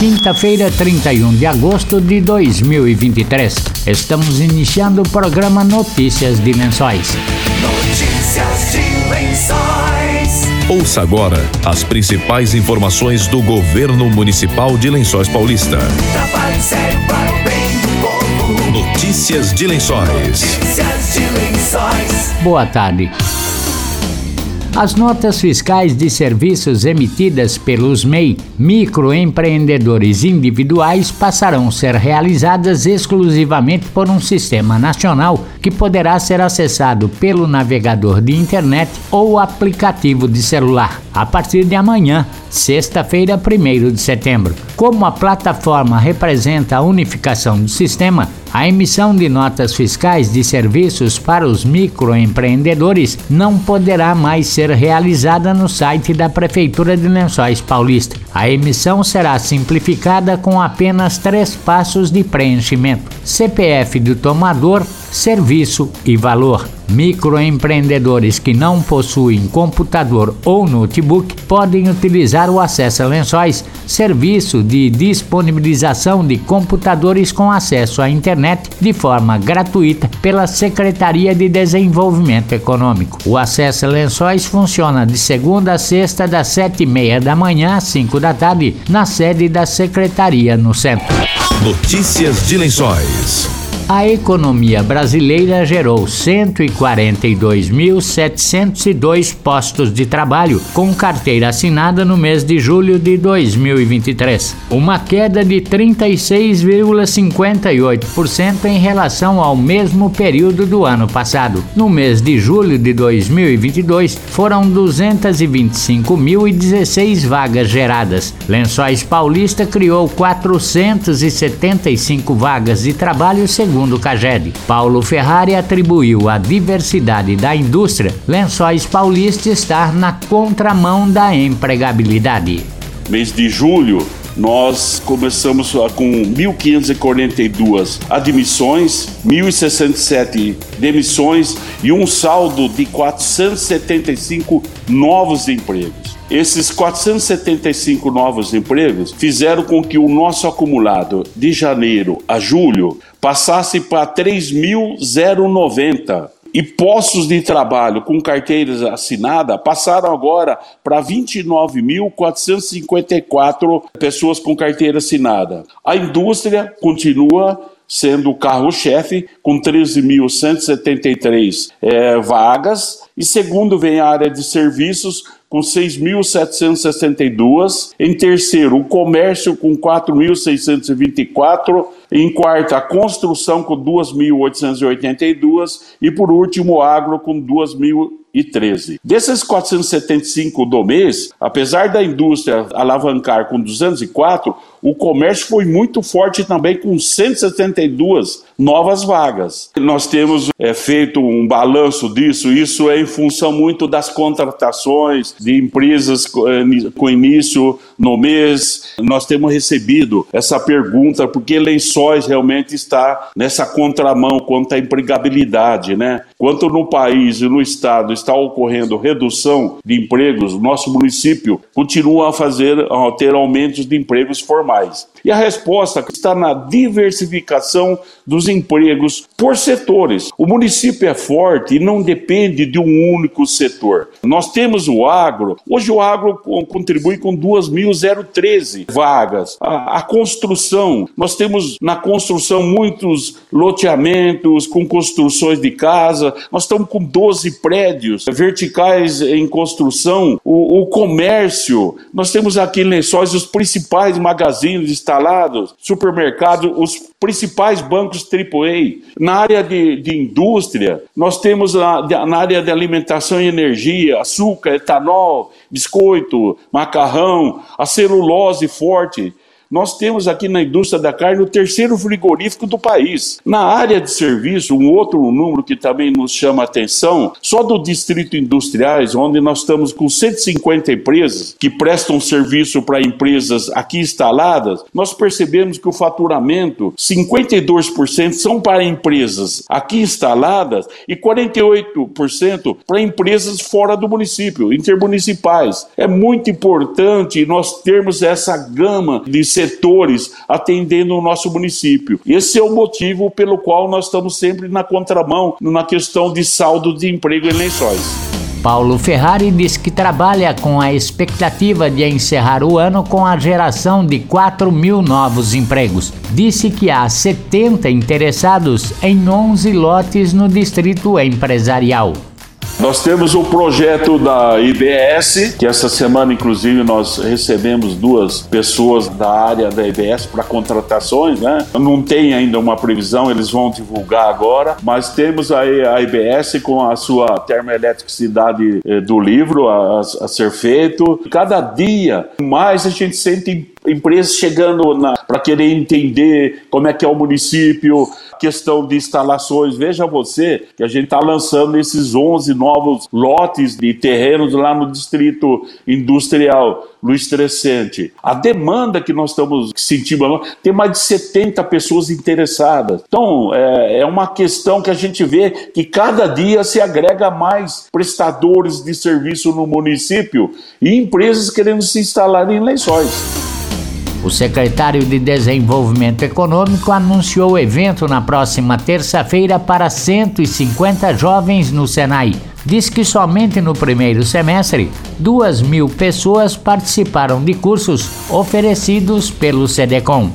quinta-feira, 31 de agosto de 2023. Estamos iniciando o programa Notícias de Lençóis. Notícias de Lençóis. Ouça agora as principais informações do governo municipal de Lençóis Paulista. para o bem do povo. Notícias de Lençóis. Notícias de Lençóis. Boa tarde. As notas fiscais de serviços emitidas pelos MEI, microempreendedores individuais, passarão a ser realizadas exclusivamente por um sistema nacional que poderá ser acessado pelo navegador de internet ou aplicativo de celular a partir de amanhã, sexta-feira, 1 de setembro. Como a plataforma representa a unificação do sistema, a emissão de notas fiscais de serviços para os microempreendedores não poderá mais ser realizada no site da Prefeitura de Lençóis Paulista. A emissão será simplificada com apenas três passos de preenchimento: CPF do tomador, serviço e valor. Microempreendedores que não possuem computador ou notebook podem utilizar o Acesso a Lençóis, serviço de disponibilização de computadores com acesso à internet de forma gratuita pela Secretaria de Desenvolvimento Econômico. O Acesso a Lençóis funciona de segunda a sexta, das sete e meia da manhã às cinco da tarde, na sede da Secretaria no centro. Notícias de Lençóis. A economia brasileira gerou 142.702 postos de trabalho com carteira assinada no mês de julho de 2023, uma queda de 36,58% em relação ao mesmo período do ano passado. No mês de julho de 2022, foram 225.016 vagas geradas. Lençóis Paulista criou 475 vagas de trabalho segundo segundo o Caged. Paulo Ferrari atribuiu a diversidade da indústria Lençóis Paulista estar na contramão da empregabilidade. Mês de julho, nós começamos com 1.542 admissões, 1.067 demissões e um saldo de 475 novos empregos. Esses 475 novos empregos fizeram com que o nosso acumulado de janeiro a julho passasse para 3.090. E postos de trabalho com carteiras assinadas passaram agora para 29.454 pessoas com carteira assinada. A indústria continua sendo o carro-chefe, com 13.173 é, vagas, e segundo vem a área de serviços, com 6.762. Em terceiro, o comércio com 4.624. Em quarto, a construção com 2.882. E por último, o agro com 2.000 2013. Desses 475 do mês, apesar da indústria alavancar com 204, o comércio foi muito forte também com 172 novas vagas. Nós temos é, feito um balanço disso, isso é em função muito das contratações de empresas é, com início no mês. Nós temos recebido essa pergunta porque Lençóis realmente está nessa contramão quanto à empregabilidade, né? Quanto no país e no estado está ocorrendo redução de empregos, nosso município continua a fazer a ter aumentos de empregos formais. E a resposta está na diversificação dos empregos por setores. O município é forte e não depende de um único setor. Nós temos o agro, hoje o agro contribui com 2.013 vagas. A, a construção, nós temos na construção muitos loteamentos com construções de casa, nós estamos com 12 prédios verticais em construção, o, o comércio, nós temos aqui em Lençóis os principais magazines instalados, supermercados, os principais bancos AAA. Na área de, de indústria, nós temos na, na área de alimentação e energia, açúcar, etanol, biscoito, macarrão, a celulose forte. Nós temos aqui na indústria da carne o terceiro frigorífico do país. Na área de serviço, um outro número que também nos chama a atenção, só do distrito industriais, onde nós estamos com 150 empresas que prestam serviço para empresas aqui instaladas, nós percebemos que o faturamento, 52% são para empresas aqui instaladas e 48% para empresas fora do município, intermunicipais. É muito importante nós termos essa gama de setores atendendo o nosso município. Esse é o motivo pelo qual nós estamos sempre na contramão na questão de saldo de emprego em lençóis. Paulo Ferrari diz que trabalha com a expectativa de encerrar o ano com a geração de 4 mil novos empregos. Disse que há 70 interessados em 11 lotes no distrito empresarial. Nós temos o projeto da IBS, que essa semana, inclusive, nós recebemos duas pessoas da área da IBS para contratações, né? Não tem ainda uma previsão, eles vão divulgar agora, mas temos aí a IBS com a sua termoeletricidade eh, do livro a, a ser feito. Cada dia mais a gente sente empresas chegando para querer entender como é que é o município, questão de instalações. Veja você que a gente está lançando esses 11 novos lotes de terrenos lá no distrito industrial Luiz Crescente. A demanda que nós estamos sentindo, tem mais de 70 pessoas interessadas. Então, é, é uma questão que a gente vê que cada dia se agrega mais prestadores de serviço no município e empresas querendo se instalar em lençóis. O secretário de Desenvolvimento Econômico anunciou o evento na próxima terça-feira para 150 jovens no Senai. Diz que somente no primeiro semestre, duas mil pessoas participaram de cursos oferecidos pelo SEDECOM.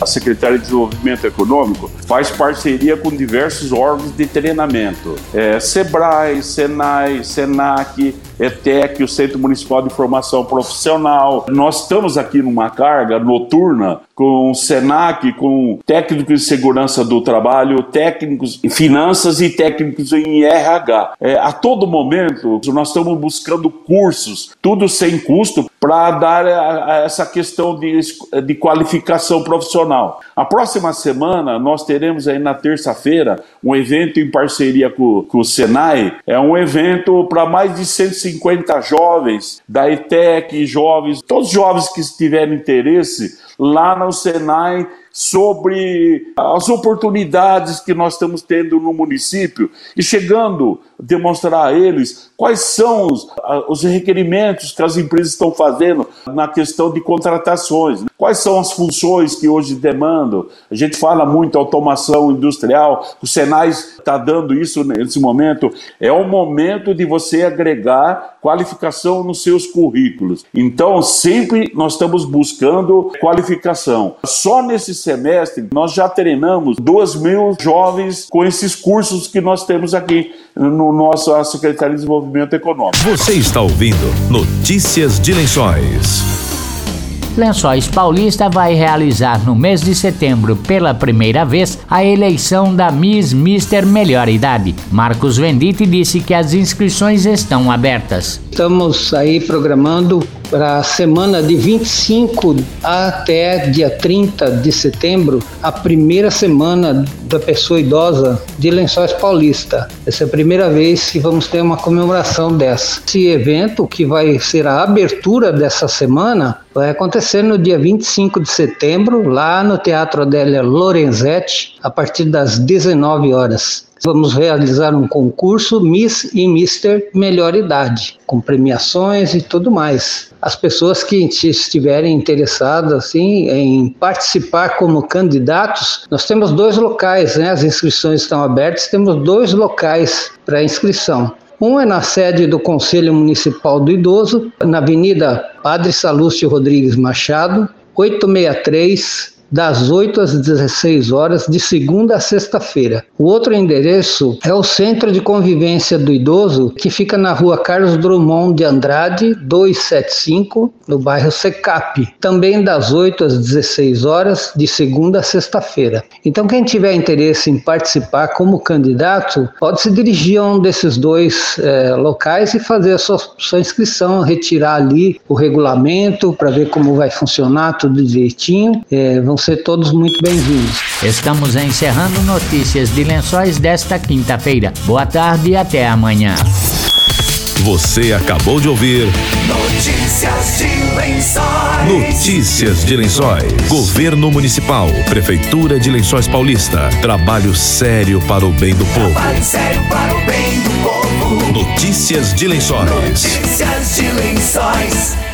A Secretaria de Desenvolvimento Econômico faz parceria com diversos órgãos de treinamento. É, SEBRAE, SENAI, SENAC, ETEC, o Centro Municipal de Formação Profissional. Nós estamos aqui numa carga noturna com o SENAC, com técnicos de segurança do trabalho, técnicos em finanças e técnicos em RH. É, a todo momento, nós estamos buscando cursos, tudo sem custo, para dar a, a essa questão de, de qualificação profissional. A próxima semana, nós teremos aí na terça-feira um evento em parceria com, com o Senai. É um evento para mais de 150 jovens da ETEC, jovens, todos os jovens que tiverem interesse lá no Senai sobre as oportunidades que nós estamos tendo no município e chegando a demonstrar a eles quais são os, os requerimentos que as empresas estão fazendo na questão de contratações, né? quais são as funções que hoje demandam. A gente fala muito automação industrial, o Senai está dando isso nesse momento. É o momento de você agregar qualificação nos seus currículos. Então, sempre nós estamos buscando qualificação. Só nesse semestre, nós já treinamos 2 mil jovens com esses cursos que nós temos aqui no nosso Secretaria de Desenvolvimento Econômico. Você está ouvindo Notícias de Lençóis. Lençóis Paulista vai realizar no mês de setembro, pela primeira vez, a eleição da Miss Mister Melhor Idade. Marcos Venditti disse que as inscrições estão abertas. Estamos aí programando para a semana de 25 até dia 30 de setembro, a primeira semana da pessoa idosa de Lençóis Paulista. Essa é a primeira vez que vamos ter uma comemoração dessa. Esse evento, que vai ser a abertura dessa semana, vai acontecer no dia 25 de setembro, lá no Teatro Adélia Lorenzetti, a partir das 19 horas. Vamos realizar um concurso Miss e Mister Melhor Idade, com premiações e tudo mais. As pessoas que estiverem interessadas assim, em participar como candidatos, nós temos dois locais, né? as inscrições estão abertas, temos dois locais para inscrição. Um é na sede do Conselho Municipal do Idoso, na Avenida Padre Salúcio Rodrigues Machado, 863 das 8 às 16 horas, de segunda a sexta-feira. O outro endereço é o Centro de Convivência do Idoso, que fica na rua Carlos Drummond de Andrade, 275, no bairro Secap. Também das 8 às 16 horas, de segunda a sexta-feira. Então, quem tiver interesse em participar como candidato, pode se dirigir a um desses dois é, locais e fazer a sua, sua inscrição, retirar ali o regulamento para ver como vai funcionar tudo direitinho. É, vão ser todos muito bem-vindos. Estamos encerrando notícias de lençóis desta quinta-feira. Boa tarde e até amanhã. Você acabou de ouvir Notícias de Lençóis. Notícias de Lençóis. Governo Municipal, Prefeitura de Lençóis Paulista. Trabalho sério para o bem do povo. Trabalho sério para o bem do povo. Notícias de Lençóis. Notícias de Lençóis.